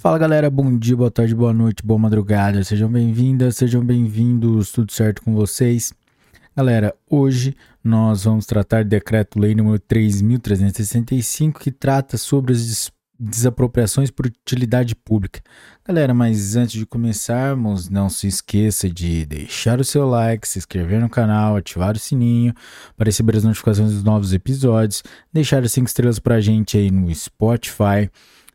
Fala galera, bom dia, boa tarde, boa noite, boa madrugada, sejam bem-vindas, sejam bem-vindos, tudo certo com vocês? Galera, hoje nós vamos tratar do decreto-lei número 3.365 que trata sobre as desapropriações por utilidade pública. Galera, mas antes de começarmos, não se esqueça de deixar o seu like, se inscrever no canal, ativar o sininho para receber as notificações dos novos episódios, deixar as 5 estrelas para a gente aí no Spotify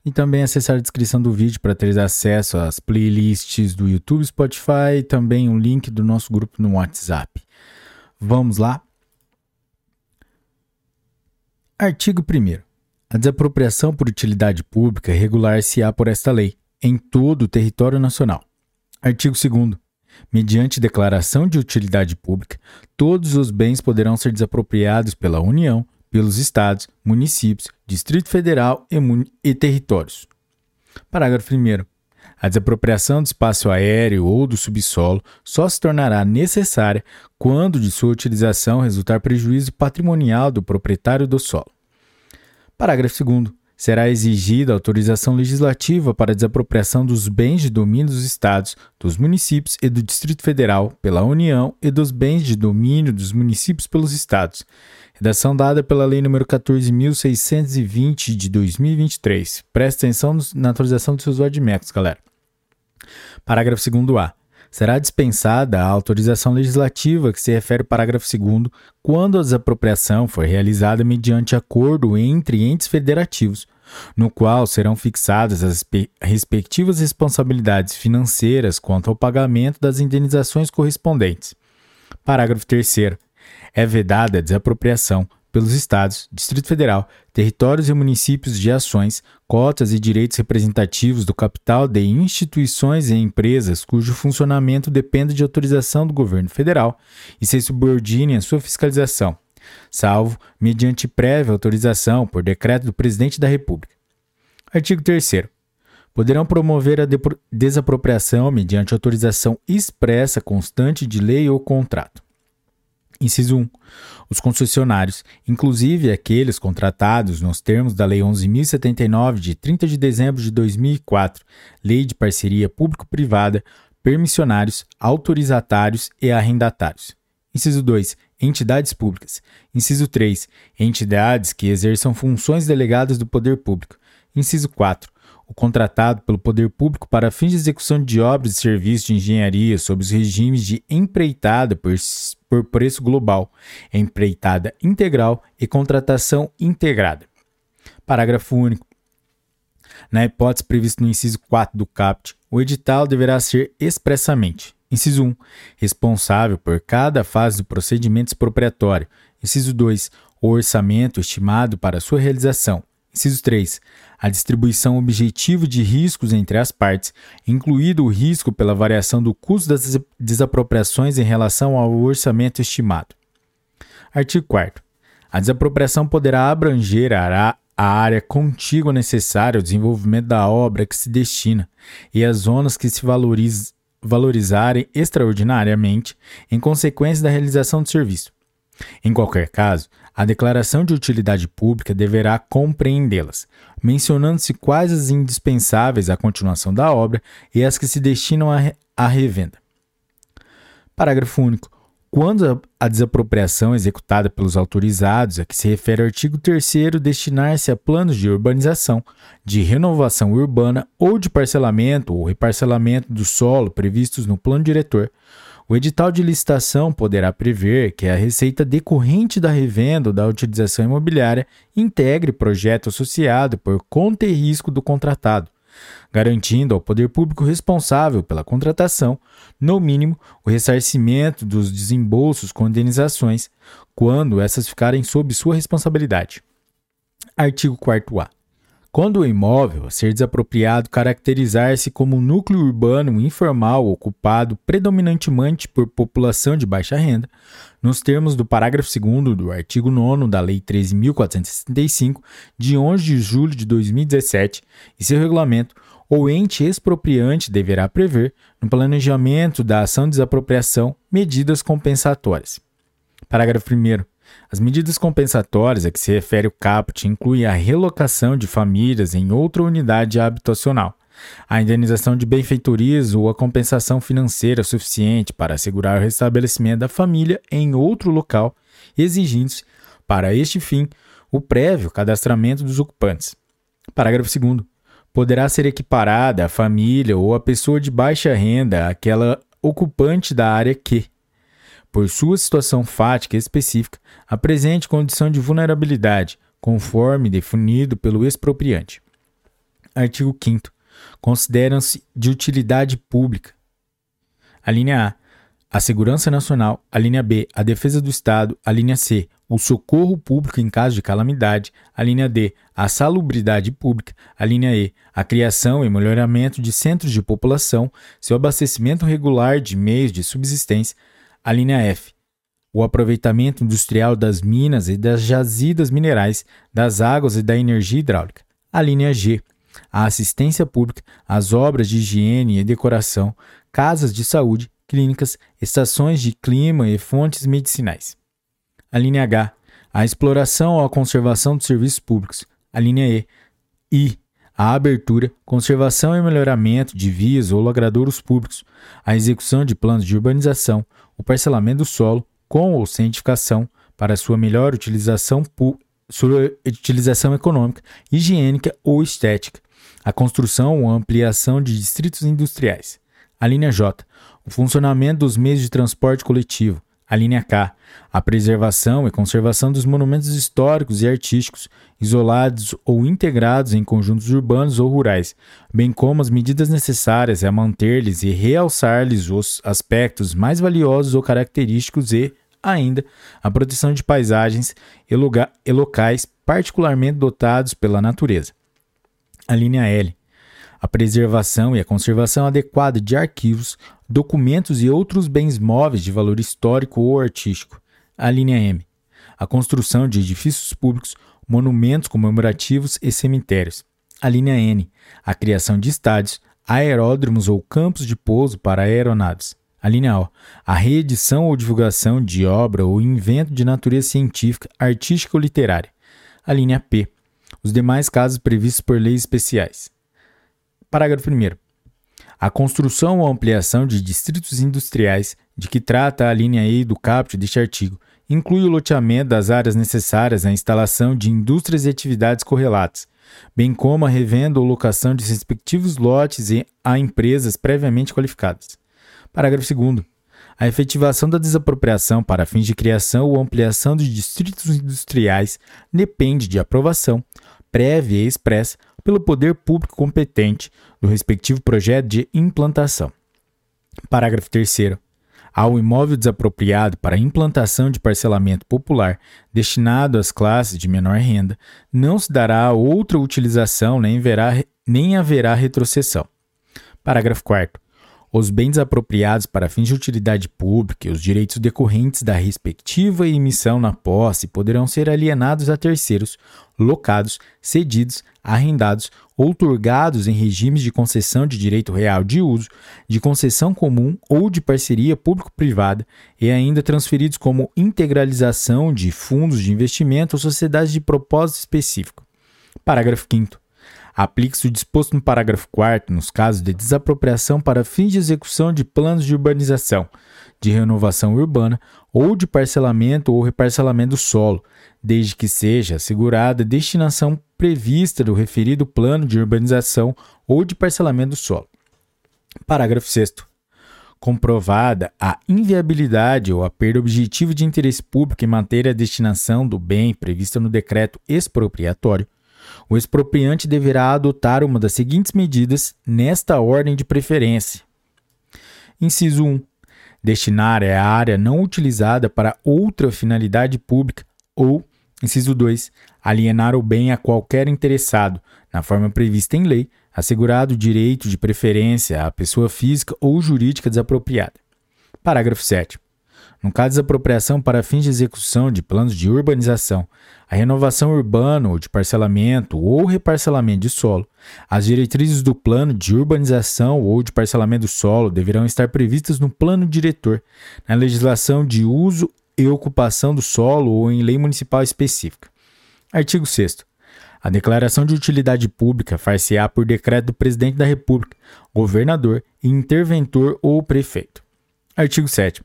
e também acessar a descrição do vídeo para ter acesso às playlists do YouTube, Spotify e também o link do nosso grupo no WhatsApp. Vamos lá? Artigo 1. A desapropriação por utilidade pública regular-se-á por esta lei, em todo o território nacional. Artigo 2. Mediante declaração de utilidade pública, todos os bens poderão ser desapropriados pela União pelos estados, municípios, Distrito Federal e, e territórios. Parágrafo 1. A desapropriação do espaço aéreo ou do subsolo só se tornará necessária quando de sua utilização resultar prejuízo patrimonial do proprietário do solo. Parágrafo 2. Será exigida autorização legislativa para a desapropriação dos bens de domínio dos estados, dos municípios e do Distrito Federal pela União e dos bens de domínio dos municípios pelos estados, Redação dada pela Lei nº 14.620 de 2023. Preste atenção na atualização dos seus admetos, galera. Parágrafo 2a. Será dispensada a autorização legislativa que se refere ao parágrafo 2 quando a desapropriação for realizada mediante acordo entre entes federativos, no qual serão fixadas as respectivas responsabilidades financeiras quanto ao pagamento das indenizações correspondentes. Parágrafo 3 é vedada a desapropriação pelos Estados, Distrito Federal, territórios e municípios de ações, cotas e direitos representativos do capital de instituições e empresas cujo funcionamento dependa de autorização do governo federal e se subordinem à sua fiscalização, salvo mediante prévia autorização por decreto do Presidente da República. Artigo 3 poderão promover a desapropriação mediante autorização expressa constante de lei ou contrato. Inciso 1. Os concessionários, inclusive aqueles contratados nos termos da Lei 11.079, de 30 de dezembro de 2004, Lei de Parceria Público-Privada, permissionários, autorizatários e arrendatários. Inciso 2. Entidades públicas. Inciso 3. Entidades que exerçam funções delegadas do poder público. Inciso 4 o contratado pelo poder público para fins de execução de obras e serviços de engenharia sob os regimes de empreitada por, por preço global, empreitada integral e contratação integrada. Parágrafo único. Na hipótese prevista no inciso 4 do CAPT, o edital deverá ser expressamente: inciso 1, responsável por cada fase do procedimento expropriatório. Inciso 2, o orçamento estimado para sua realização. Inciso 3. A distribuição objetiva de riscos entre as partes, incluído o risco pela variação do custo das desapropriações em relação ao orçamento estimado. Artigo 4. A desapropriação poderá abranger a área contígua necessária ao desenvolvimento da obra que se destina e as zonas que se valorizarem extraordinariamente em consequência da realização do serviço. Em qualquer caso, a declaração de utilidade pública deverá compreendê-las, mencionando-se quais as indispensáveis à continuação da obra e as que se destinam à revenda. Parágrafo único. Quando a desapropriação executada pelos autorizados, a que se refere ao artigo 3 destinar-se a planos de urbanização, de renovação urbana ou de parcelamento ou reparcelamento do solo previstos no plano diretor, o edital de licitação poderá prever que a receita decorrente da revenda ou da utilização imobiliária integre projeto associado por conta e risco do contratado, garantindo ao poder público responsável pela contratação, no mínimo, o ressarcimento dos desembolsos com indenizações, quando essas ficarem sob sua responsabilidade. Artigo 4A. Quando o imóvel a ser desapropriado caracterizar-se como um núcleo urbano informal ocupado predominantemente por população de baixa renda, nos termos do parágrafo 2 do artigo 9 da Lei 13.465, de 11 de julho de 2017, e seu regulamento, o ente expropriante deverá prever, no planejamento da ação de desapropriação, medidas compensatórias. Parágrafo 1. As medidas compensatórias a que se refere o caput incluem a relocação de famílias em outra unidade habitacional, a indenização de benfeitorias ou a compensação financeira suficiente para assegurar o restabelecimento da família em outro local, exigindo-se, para este fim, o prévio cadastramento dos ocupantes. Parágrafo 2. Poderá ser equiparada a família ou a pessoa de baixa renda àquela ocupante da área que, por sua situação fática específica, apresente condição de vulnerabilidade, conforme definido pelo expropriante. Artigo 5. Consideram-se de utilidade pública. A linha A. A segurança nacional. A linha B. A defesa do Estado. A linha C. O socorro público em caso de calamidade. A linha D. A salubridade pública. A linha E. A criação e melhoramento de centros de população. Seu abastecimento regular de meios de subsistência. A linha F. O aproveitamento industrial das minas e das jazidas minerais, das águas e da energia hidráulica. A linha G a assistência pública, as obras de higiene e decoração, casas de saúde, clínicas, estações de clima e fontes medicinais. A linha H, a exploração ou a conservação dos serviços públicos. A linha E, I, a abertura, conservação e melhoramento de vias ou logradouros públicos, a execução de planos de urbanização, o parcelamento do solo, com ou sem edificação, para sua melhor utilização, sua utilização econômica, higiênica ou estética, a construção ou ampliação de distritos industriais. A linha J, o funcionamento dos meios de transporte coletivo. A linha K, a preservação e conservação dos monumentos históricos e artísticos, isolados ou integrados em conjuntos urbanos ou rurais, bem como as medidas necessárias a manter-lhes e realçar-lhes os aspectos mais valiosos ou característicos e, ainda, a proteção de paisagens e locais particularmente dotados pela natureza. A linha L. A preservação e a conservação adequada de arquivos, documentos e outros bens móveis de valor histórico ou artístico. A linha M. A construção de edifícios públicos, monumentos comemorativos e cemitérios. A linha N. A criação de estádios, aeródromos ou campos de pouso para aeronaves. A linha O. A reedição ou divulgação de obra ou invento de natureza científica, artística ou literária. A linha P os demais casos previstos por leis especiais. Parágrafo 1. A construção ou ampliação de distritos industriais, de que trata a linha E do caput deste artigo, inclui o loteamento das áreas necessárias à instalação de indústrias e atividades correlatas, bem como a revenda ou locação de respectivos lotes a empresas previamente qualificadas. Parágrafo 2 a efetivação da desapropriação para fins de criação ou ampliação de distritos industriais depende de aprovação, prévia e expressa pelo poder público competente do respectivo projeto de implantação. Parágrafo 3. Ao imóvel desapropriado para implantação de parcelamento popular destinado às classes de menor renda, não se dará outra utilização nem, verá, nem haverá retrocessão. Parágrafo 4 os bens apropriados para fins de utilidade pública e os direitos decorrentes da respectiva emissão na posse poderão ser alienados a terceiros, locados, cedidos, arrendados, outorgados em regimes de concessão de direito real de uso, de concessão comum ou de parceria público-privada e ainda transferidos como integralização de fundos de investimento ou sociedades de propósito específico. Parágrafo 5 Aplique-se o disposto no parágrafo 4 nos casos de desapropriação para fins de execução de planos de urbanização, de renovação urbana ou de parcelamento ou reparcelamento do solo, desde que seja assegurada a destinação prevista do referido plano de urbanização ou de parcelamento do solo. Parágrafo 6 comprovada a inviabilidade ou a perda objetiva de interesse público em matéria de destinação do bem prevista no decreto expropriatório, o expropriante deverá adotar uma das seguintes medidas nesta ordem de preferência. Inciso 1. Destinar a área não utilizada para outra finalidade pública ou, inciso 2, alienar o bem a qualquer interessado, na forma prevista em lei, assegurado o direito de preferência à pessoa física ou jurídica desapropriada. Parágrafo 7. No caso de desapropriação para fins de execução de planos de urbanização, a renovação urbana ou de parcelamento ou reparcelamento de solo, as diretrizes do plano de urbanização ou de parcelamento do solo deverão estar previstas no plano diretor, na legislação de uso e ocupação do solo ou em lei municipal específica. Artigo 6 A declaração de utilidade pública far-se-á por decreto do presidente da República, governador, interventor ou prefeito. Artigo 7.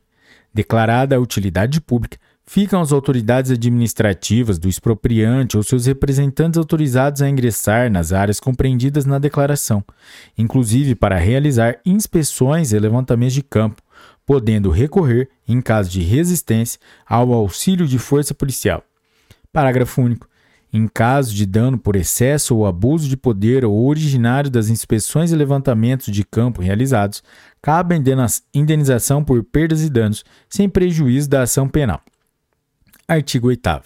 Declarada a utilidade pública, ficam as autoridades administrativas do expropriante ou seus representantes autorizados a ingressar nas áreas compreendidas na declaração, inclusive para realizar inspeções e levantamentos de campo, podendo recorrer, em caso de resistência, ao auxílio de força policial. Parágrafo único. Em caso de dano por excesso ou abuso de poder ou originário das inspeções e levantamentos de campo realizados, cabe a indenização por perdas e danos, sem prejuízo da ação penal. Artigo 8.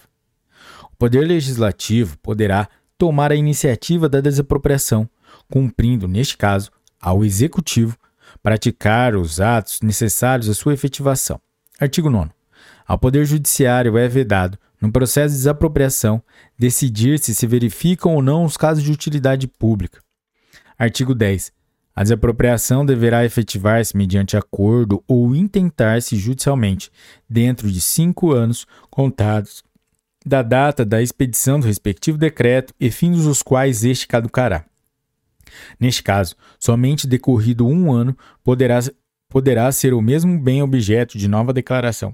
O Poder Legislativo poderá tomar a iniciativa da desapropriação, cumprindo, neste caso, ao Executivo praticar os atos necessários à sua efetivação. Artigo 9. Ao Poder Judiciário é vedado, no processo de desapropriação, decidir se se verificam ou não os casos de utilidade pública. Artigo 10. A desapropriação deverá efetivar-se mediante acordo ou intentar-se judicialmente, dentro de cinco anos contados da data da expedição do respectivo decreto e fins os quais este caducará. Neste caso, somente decorrido um ano poderá, poderá ser o mesmo bem objeto de nova declaração.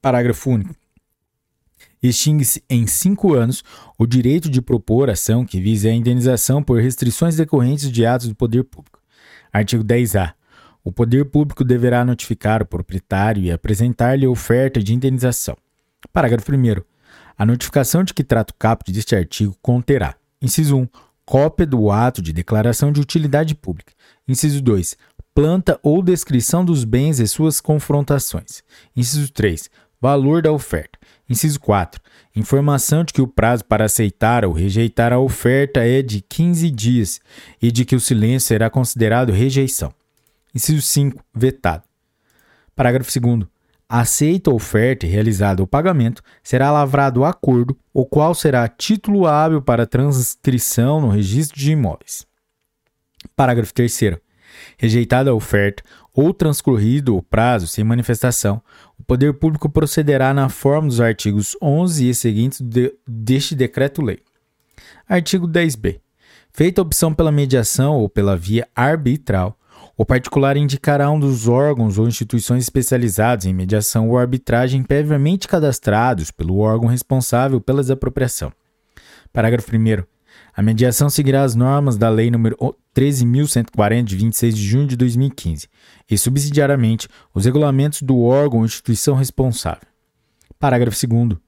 Parágrafo único. Extingue-se em cinco anos o direito de propor ação que vise a indenização por restrições decorrentes de atos do poder público. Artigo 10-A. O poder público deverá notificar o proprietário e apresentar-lhe oferta de indenização. Parágrafo 1. A notificação de que trata o caput deste artigo conterá: inciso 1 cópia do ato de declaração de utilidade pública. Inciso 2. Planta ou descrição dos bens e suas confrontações. Inciso 3. Valor da oferta. Inciso 4. Informação de que o prazo para aceitar ou rejeitar a oferta é de 15 dias e de que o silêncio será considerado rejeição. Inciso 5. Vetado. Parágrafo 2 aceita a oferta e realizado o pagamento, será lavrado acordo, o qual será título hábil para transcrição no registro de imóveis. Parágrafo 3. Rejeitada a oferta ou transcorrido o prazo sem manifestação, poder público procederá na forma dos artigos 11 e seguintes de, deste decreto-lei. Artigo 10b. Feita opção pela mediação ou pela via arbitral, o particular indicará um dos órgãos ou instituições especializados em mediação ou arbitragem previamente cadastrados pelo órgão responsável pela desapropriação. Parágrafo 1. A mediação seguirá as normas da Lei nº 13.140, de 26 de junho de 2015, e subsidiariamente os regulamentos do órgão ou instituição responsável. Parágrafo 2.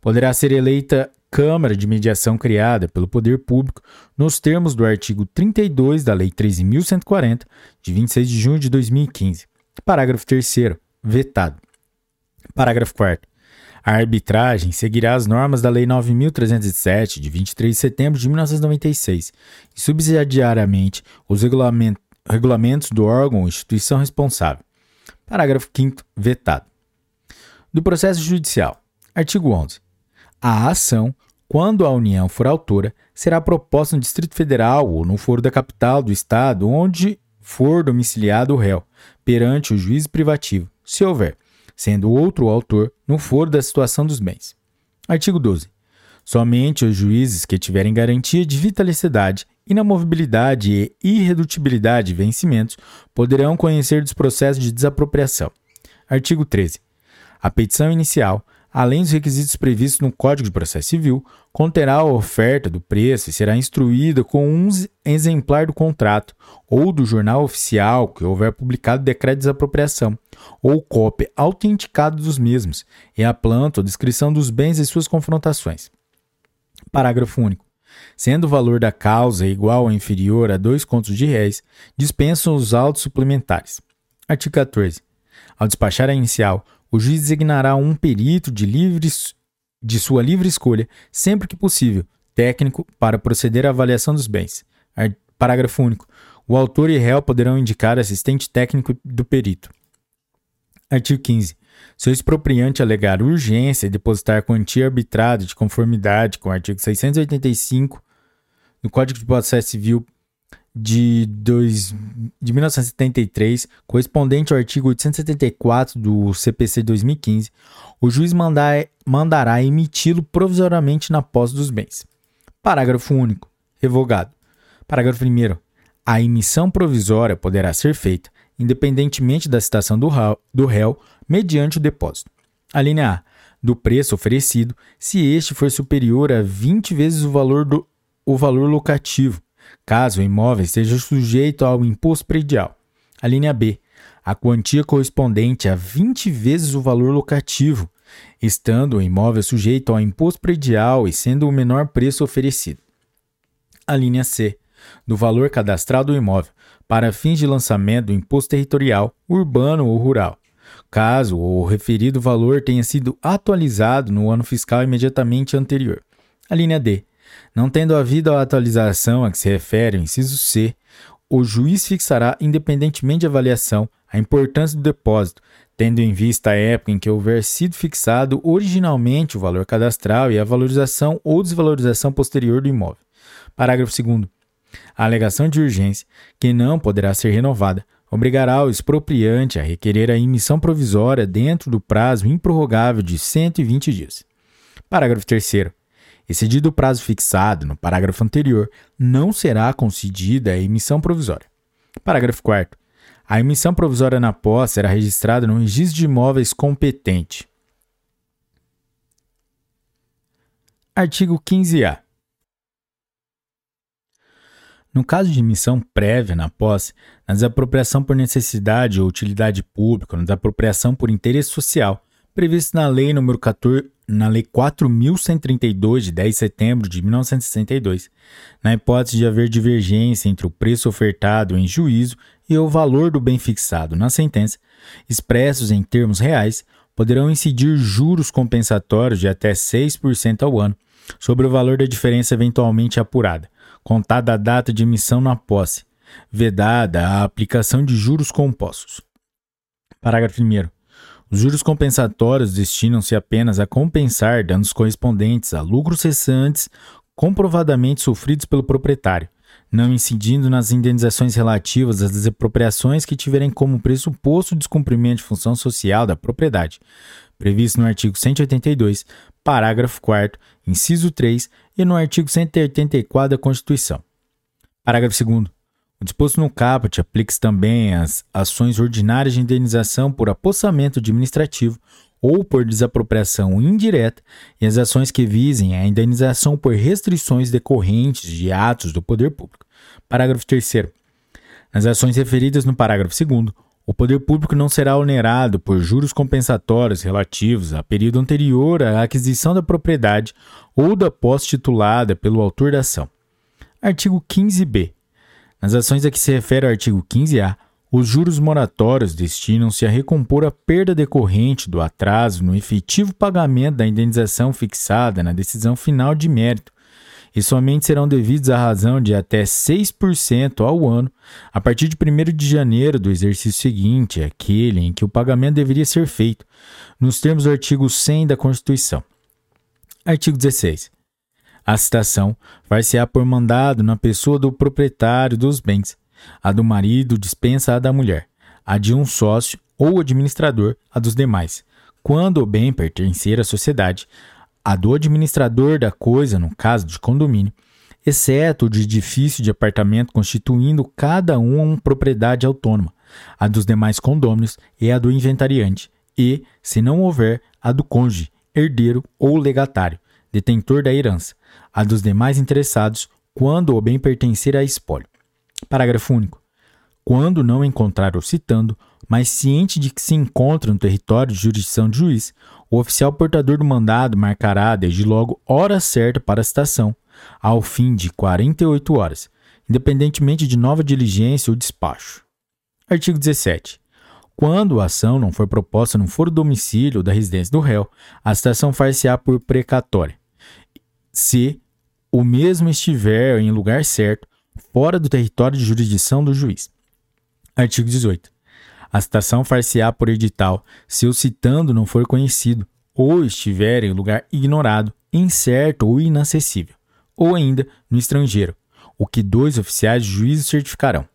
Poderá ser eleita Câmara de Mediação criada pelo Poder Público nos termos do artigo 32 da Lei 13.140, de 26 de junho de 2015. Parágrafo 3. Vetado. Parágrafo 4. A arbitragem seguirá as normas da Lei 9.307, de 23 de setembro de 1996, e subsidiariamente os regulamentos do órgão ou instituição responsável. Parágrafo 5. Vetado. Do processo judicial. Artigo 11. A ação, quando a União for autora, será proposta no Distrito Federal ou no foro da capital do Estado onde for domiciliado o réu, perante o juiz privativo, se houver, sendo outro o autor, no foro da situação dos bens. Artigo 12. Somente os juízes que tiverem garantia de vitaliciedade, inamovibilidade e irredutibilidade de vencimentos poderão conhecer dos processos de desapropriação. Artigo 13. A petição inicial além dos requisitos previstos no Código de Processo Civil, conterá a oferta do preço e será instruída com um exemplar do contrato ou do jornal oficial que houver publicado decreto de desapropriação, ou cópia autenticada dos mesmos, e a planta ou descrição dos bens e suas confrontações. Parágrafo único. Sendo o valor da causa igual ou inferior a dois contos de réis, dispensam os autos suplementares. Artigo 14. Ao despachar a inicial, o juiz designará um perito de, livres, de sua livre escolha, sempre que possível, técnico, para proceder à avaliação dos bens. Parágrafo único. O autor e réu poderão indicar assistente técnico do perito. Artigo 15. Se o expropriante alegar urgência e depositar quantia arbitrada de conformidade com o artigo 685 do Código de Processo Civil de, dois, de 1973, correspondente ao artigo 874 do CPC 2015, o juiz mandar, mandará emiti-lo provisoriamente na posse dos bens. Parágrafo único. Revogado. Parágrafo 1. A emissão provisória poderá ser feita, independentemente da citação do, do réu, mediante o depósito. A linha A. Do preço oferecido, se este for superior a 20 vezes o valor, do, o valor locativo, caso o imóvel esteja sujeito ao imposto predial. A linha B. A quantia correspondente a 20 vezes o valor locativo, estando o imóvel sujeito ao imposto predial e sendo o menor preço oferecido. A linha C. Do valor cadastral do imóvel, para fins de lançamento do imposto territorial, urbano ou rural, caso o referido valor tenha sido atualizado no ano fiscal imediatamente anterior. A linha D. Não tendo havido a atualização a que se refere o inciso C, o juiz fixará, independentemente de avaliação, a importância do depósito, tendo em vista a época em que houver sido fixado originalmente o valor cadastral e a valorização ou desvalorização posterior do imóvel. Parágrafo 2. A alegação de urgência, que não poderá ser renovada, obrigará o expropriante a requerer a emissão provisória dentro do prazo improrrogável de 120 dias. Parágrafo 3. Excedido o prazo fixado no parágrafo anterior, não será concedida a emissão provisória. Parágrafo 4. A emissão provisória na posse será registrada no registro de imóveis competente. Artigo 15-A. No caso de emissão prévia na posse, na desapropriação por necessidade ou utilidade pública, na desapropriação por interesse social, previsto na Lei nº 14, na Lei 4.132, de 10 de setembro de 1962, na hipótese de haver divergência entre o preço ofertado em juízo e o valor do bem fixado na sentença, expressos em termos reais, poderão incidir juros compensatórios de até 6% ao ano sobre o valor da diferença eventualmente apurada, contada a data de emissão na posse, vedada a aplicação de juros compostos. Parágrafo 1. Os juros compensatórios destinam-se apenas a compensar danos correspondentes a lucros cessantes comprovadamente sofridos pelo proprietário, não incidindo nas indenizações relativas às desapropriações que tiverem como pressuposto o descumprimento de função social da propriedade, previsto no artigo 182, parágrafo 4, inciso 3 e no artigo 184 da Constituição. Parágrafo 2. O disposto no caput aplica-se também às ações ordinárias de indenização por apossamento administrativo ou por desapropriação indireta e as ações que visem a indenização por restrições decorrentes de atos do poder público. Parágrafo 3 Nas ações referidas no parágrafo 2 o poder público não será onerado por juros compensatórios relativos a período anterior à aquisição da propriedade ou da posse titulada pelo autor da ação. Artigo 15b. Nas ações a que se refere o artigo 15a, os juros moratórios destinam-se a recompor a perda decorrente do atraso no efetivo pagamento da indenização fixada na decisão final de mérito, e somente serão devidos à razão de até 6% ao ano, a partir de 1 de janeiro do exercício seguinte, aquele em que o pagamento deveria ser feito, nos termos do artigo 100 da Constituição. Artigo 16. A citação far-se-á por mandado na pessoa do proprietário dos bens, a do marido dispensa a da mulher, a de um sócio ou administrador a dos demais. Quando o bem pertencer à sociedade, a do administrador da coisa, no caso de condomínio, exceto o de edifício de apartamento constituindo cada um uma propriedade autônoma, a dos demais condôminos e a do inventariante, e, se não houver, a do cônjuge, herdeiro ou legatário, detentor da herança, a dos demais interessados, quando o bem pertencer a espólio. Parágrafo único. Quando não encontrar o citando, mas ciente de que se encontra no território de jurisdição de juiz, o oficial portador do mandado marcará desde logo hora certa para a citação, ao fim de 48 horas, independentemente de nova diligência ou despacho. Artigo 17. Quando a ação não for proposta no foro domicílio da residência do réu, a citação far-se-á por precatória. Se o mesmo estiver em lugar certo, fora do território de jurisdição do juiz. Artigo 18. A citação far-se-á por edital se o citando não for conhecido, ou estiver em lugar ignorado, incerto ou inacessível, ou ainda no estrangeiro, o que dois oficiais de juízo certificarão.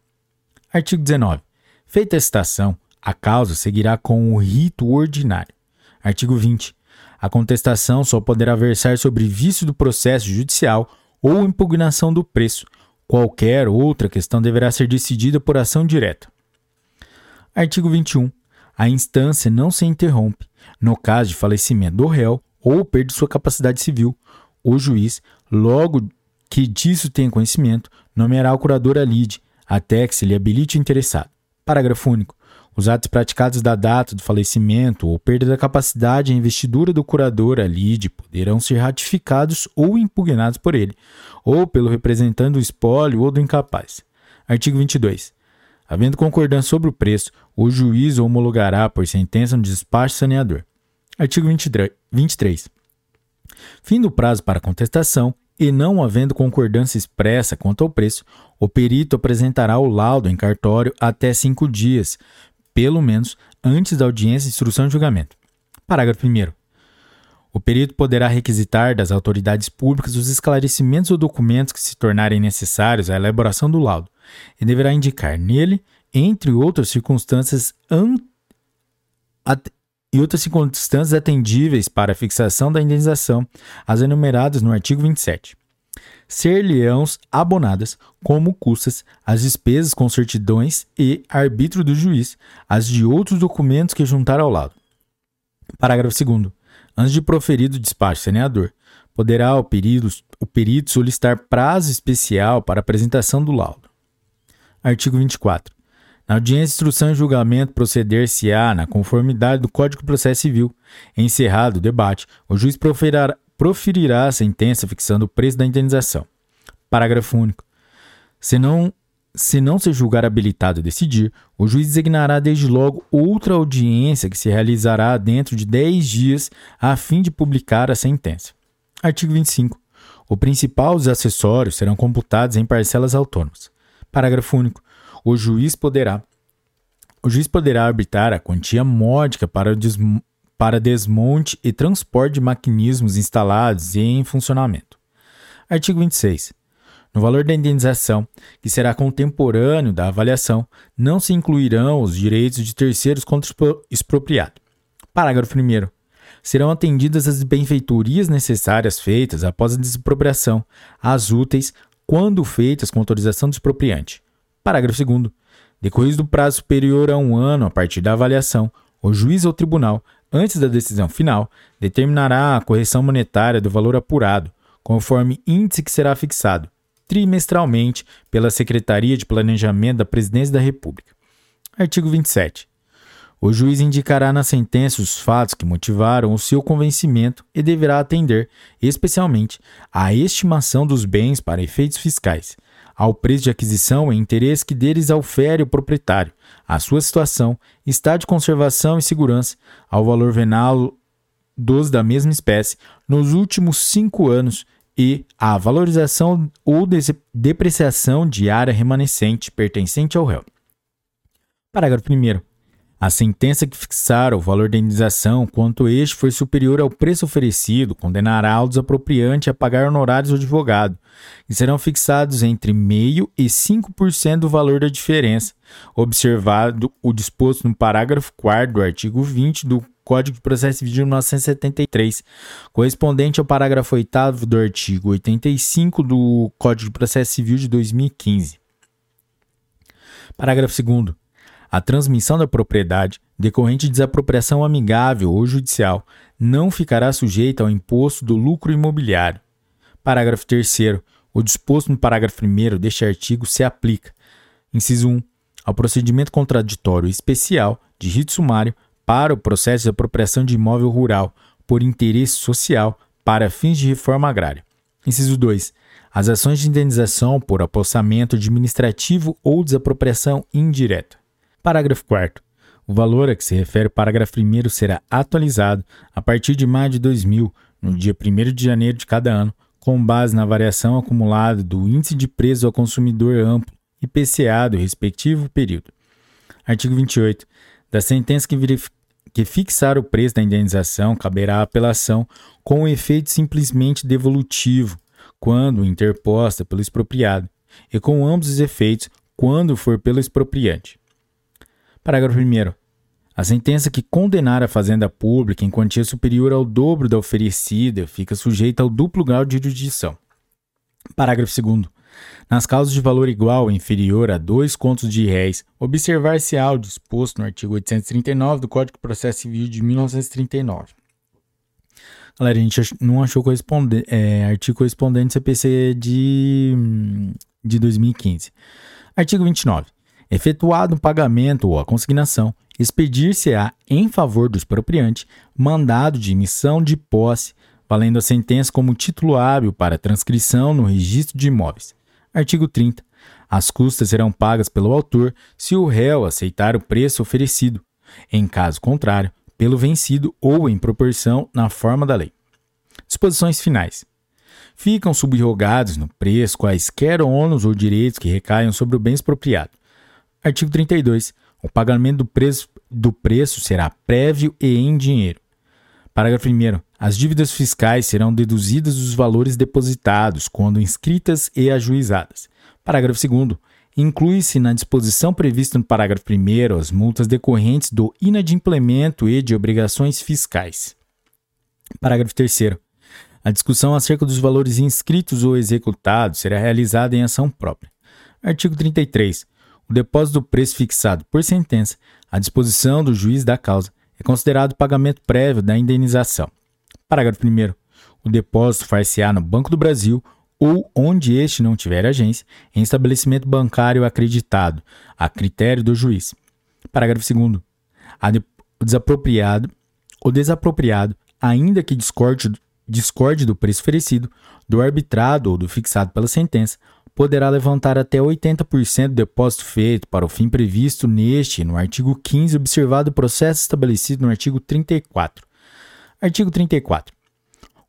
Artigo 19. Feita a citação, a causa seguirá com o rito ordinário. Artigo 20. A contestação só poderá versar sobre vício do processo judicial ou impugnação do preço. Qualquer outra questão deverá ser decidida por ação direta. Artigo 21. A instância não se interrompe no caso de falecimento do réu ou perda de sua capacidade civil. O juiz, logo que disso tenha conhecimento, nomeará o curador a lide, até que se lhe habilite o interessado. Parágrafo único. Os atos praticados da data do falecimento ou perda da capacidade em investidura do curador a lide poderão ser ratificados ou impugnados por ele, ou pelo representante do espólio ou do incapaz. Artigo 22. Havendo concordância sobre o preço, o juiz homologará por sentença no despacho saneador. Artigo 23. Fim do prazo para contestação e não havendo concordância expressa quanto ao preço, o perito apresentará o laudo em cartório até cinco dias, pelo menos antes da audiência instrução de julgamento. Parágrafo 1. O perito poderá requisitar das autoridades públicas os esclarecimentos ou documentos que se tornarem necessários à elaboração do laudo, e deverá indicar nele, entre outras circunstâncias, e outras circunstâncias atendíveis para a fixação da indenização, as enumeradas no artigo 27. Ser-lhe-ão abonadas, como custas, as despesas com certidões e arbítrio do juiz, as de outros documentos que juntar ao lado. Parágrafo 2. Antes de proferido o despacho senador, poderá o perito, o perito solicitar prazo especial para apresentação do laudo. Artigo 24. Na audiência de instrução e julgamento proceder-se-á na conformidade do Código de Processo Civil. Encerrado o debate, o juiz proferirá, proferirá a sentença fixando o preço da indenização. Parágrafo único. Se não, se não se julgar habilitado a decidir, o juiz designará desde logo outra audiência que se realizará dentro de 10 dias a fim de publicar a sentença. Artigo 25. O principal e os acessórios serão computados em parcelas autônomas. Parágrafo único. O juiz poderá o juiz poderá arbitrar a quantia módica para, para desmonte e transporte de maquinismos instalados e em funcionamento. Artigo 26. No valor da indenização, que será contemporâneo da avaliação, não se incluirão os direitos de terceiros contra expropriado. Parágrafo 1 serão atendidas as benfeitorias necessárias feitas após a desapropriação, as úteis, quando feitas com autorização do expropriante. Parágrafo 2. Decorrido do prazo superior a um ano a partir da avaliação, o juiz ou tribunal, antes da decisão final, determinará a correção monetária do valor apurado, conforme índice que será fixado, trimestralmente, pela Secretaria de Planejamento da Presidência da República. Artigo 27. O juiz indicará na sentença os fatos que motivaram o seu convencimento e deverá atender, especialmente, à estimação dos bens para efeitos fiscais, ao preço de aquisição e interesse que deles aufere o proprietário, à sua situação, estado de conservação e segurança, ao valor venal dos da mesma espécie nos últimos cinco anos e à valorização ou depreciação de área remanescente pertencente ao réu. Parágrafo 1. A sentença que fixar o valor da indenização, quanto este for superior ao preço oferecido, condenará o desapropriante a pagar honorários ao advogado, que serão fixados entre meio e 5% do valor da diferença, observado o disposto no parágrafo 4 do artigo 20 do Código de Processo Civil de 1973, correspondente ao parágrafo 8 do artigo 85 do Código de Processo Civil de 2015. Parágrafo 2 a transmissão da propriedade, decorrente de desapropriação amigável ou judicial, não ficará sujeita ao imposto do lucro imobiliário. Parágrafo 3. O disposto no parágrafo 1 deste artigo se aplica. Inciso 1. Ao procedimento contraditório especial de rito sumário para o processo de apropriação de imóvel rural por interesse social para fins de reforma agrária. Inciso 2. As ações de indenização por apossamento administrativo ou desapropriação indireta. Parágrafo 4. O valor a que se refere o parágrafo 1 será atualizado a partir de maio de 2000, no dia 1 de janeiro de cada ano, com base na variação acumulada do Índice de Preço ao Consumidor Amplo, IPCA, do respectivo período. Artigo 28. Da sentença que, que fixar o preço da indenização, caberá apelação com o efeito simplesmente devolutivo, quando interposta pelo expropriado, e com ambos os efeitos, quando for pelo expropriante. Parágrafo 1. A sentença que condenar a fazenda pública em quantia superior ao dobro da oferecida fica sujeita ao duplo grau de jurisdição. Parágrafo 2 nas causas de valor igual ou inferior a dois contos de réis, observar-se-á o disposto no artigo 839 do Código de Processo Civil de 1939. Galera, a gente não achou corresponde, é, artigo correspondente CPC de, de 2015. Artigo 29. Efetuado o pagamento ou a consignação, expedir-se-á em favor do expropriante mandado de emissão de posse, valendo a sentença como título hábil para transcrição no registro de imóveis. Artigo 30. As custas serão pagas pelo autor se o réu aceitar o preço oferecido, em caso contrário, pelo vencido ou em proporção na forma da lei. Disposições finais. Ficam subrogados no preço quaisquer ônus ou direitos que recaiam sobre o bem expropriado. Artigo 32. O pagamento do preço, do preço será prévio e em dinheiro. Parágrafo 1. As dívidas fiscais serão deduzidas dos valores depositados quando inscritas e ajuizadas. Parágrafo 2. Inclui-se na disposição prevista no parágrafo 1 as multas decorrentes do inadimplemento e de obrigações fiscais. Parágrafo 3. A discussão acerca dos valores inscritos ou executados será realizada em ação própria. Artigo 33. O depósito do preço fixado por sentença à disposição do juiz da causa é considerado pagamento prévio da indenização. Parágrafo 1. O depósito far-se-á no Banco do Brasil ou onde este não tiver agência, em estabelecimento bancário acreditado, a critério do juiz. Parágrafo 2. De, o desapropriado, o desapropriado, ainda que discorde, discorde do preço oferecido, do arbitrado ou do fixado pela sentença, poderá levantar até 80% do depósito feito para o fim previsto neste no artigo 15, observado o processo estabelecido no artigo 34. Artigo 34.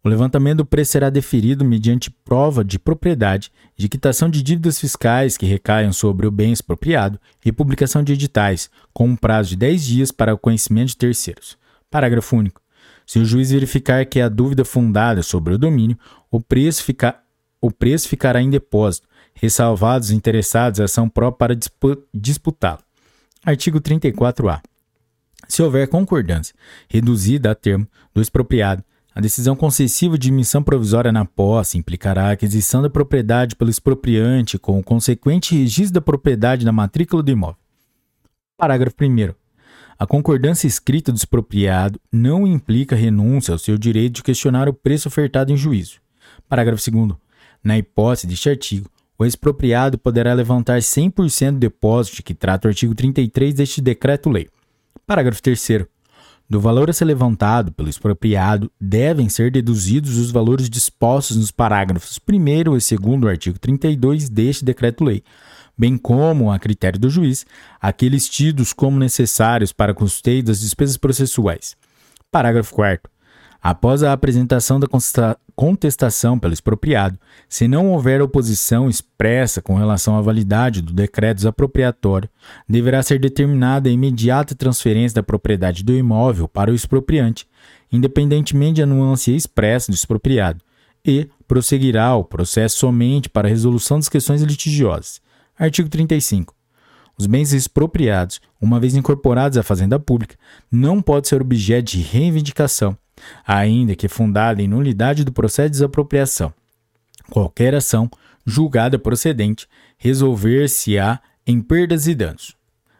O levantamento do preço será deferido mediante prova de propriedade, de quitação de dívidas fiscais que recaiam sobre o bem expropriado e publicação de editais, com um prazo de 10 dias para o conhecimento de terceiros. Parágrafo único. Se o juiz verificar que há dúvida fundada sobre o domínio, o preço, fica, o preço ficará em depósito, ressalvados os interessados ação própria para disputá-lo. Artigo 34-A. Se houver concordância reduzida a termo do expropriado, a decisão concessiva de emissão provisória na posse implicará a aquisição da propriedade pelo expropriante com o consequente registro da propriedade na matrícula do imóvel. Parágrafo 1. A concordância escrita do expropriado não implica renúncia ao seu direito de questionar o preço ofertado em juízo. Parágrafo 2. Na hipótese deste artigo, o expropriado poderá levantar 100% do depósito que trata o artigo 33 deste decreto-lei. Parágrafo 3. Do valor a ser levantado pelo expropriado, devem ser deduzidos os valores dispostos nos parágrafos 1 e 2 do artigo 32 deste decreto-lei, bem como, a critério do juiz, aqueles tidos como necessários para custeio das despesas processuais. Parágrafo 4. Após a apresentação da contestação pelo expropriado, se não houver oposição expressa com relação à validade do decreto desapropriatório, deverá ser determinada a imediata transferência da propriedade do imóvel para o expropriante, independentemente da nuance expressa do expropriado, e prosseguirá o processo somente para a resolução das questões litigiosas. Artigo 35. Os bens expropriados, uma vez incorporados à fazenda pública, não podem ser objeto de reivindicação ainda que fundada em nulidade do processo de desapropriação. Qualquer ação julgada procedente resolver-se-á em perdas e danos.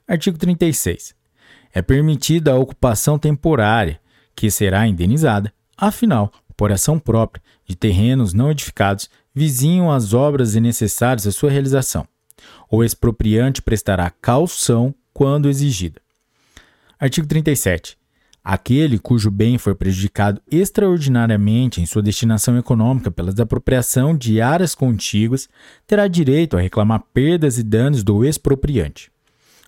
Artigo 36. É permitida a ocupação temporária, que será indenizada, afinal, por ação própria, de terrenos não edificados vizinhos às obras necessárias à sua realização. O expropriante prestará calção quando exigida. Artigo 37. Aquele cujo bem for prejudicado extraordinariamente em sua destinação econômica pela desapropriação de áreas contíguas terá direito a reclamar perdas e danos do expropriante.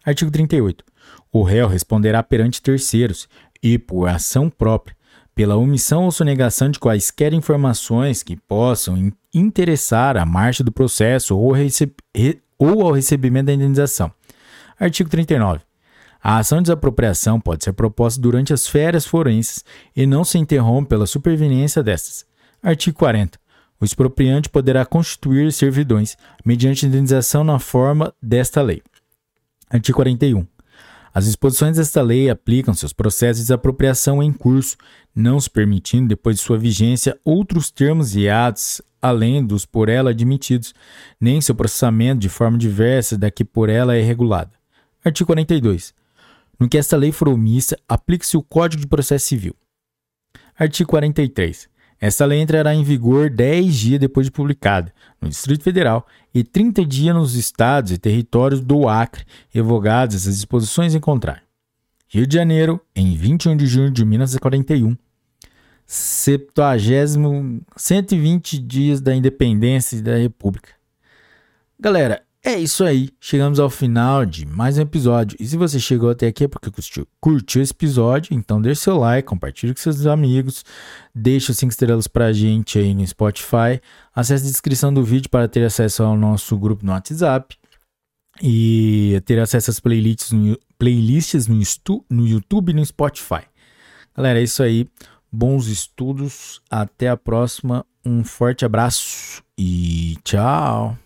Artigo 38. O réu responderá perante terceiros e, por ação própria, pela omissão ou sonegação de quaisquer informações que possam interessar a marcha do processo ou, ou ao recebimento da indenização. Artigo 39. A ação de desapropriação pode ser proposta durante as férias forenses e não se interrompe pela superveniência destas. Artigo 40. O expropriante poderá constituir servidões mediante indenização na forma desta lei. Artigo 41. As disposições desta lei aplicam seus processos de desapropriação em curso, não se permitindo, depois de sua vigência, outros termos e atos além dos por ela admitidos, nem seu processamento de forma diversa da que por ela é regulada. Artigo 42. No que esta lei for omissa, aplique-se o Código de Processo Civil. Artigo 43. Esta lei entrará em vigor 10 dias depois de publicada no Distrito Federal e 30 dias nos estados e territórios do Acre, revogadas as disposições em contrário. Rio de Janeiro, em 21 de junho de 1941. 70, 120 dias da independência da República. Galera, é isso aí. Chegamos ao final de mais um episódio. E se você chegou até aqui é porque curtiu, curtiu esse episódio, então deixe seu like, compartilhe com seus amigos, deixe os 5 estrelas pra gente aí no Spotify. Acesse a descrição do vídeo para ter acesso ao nosso grupo no WhatsApp e ter acesso às playlists no, playlists no, no YouTube e no Spotify. Galera, é isso aí. Bons estudos. Até a próxima. Um forte abraço e tchau.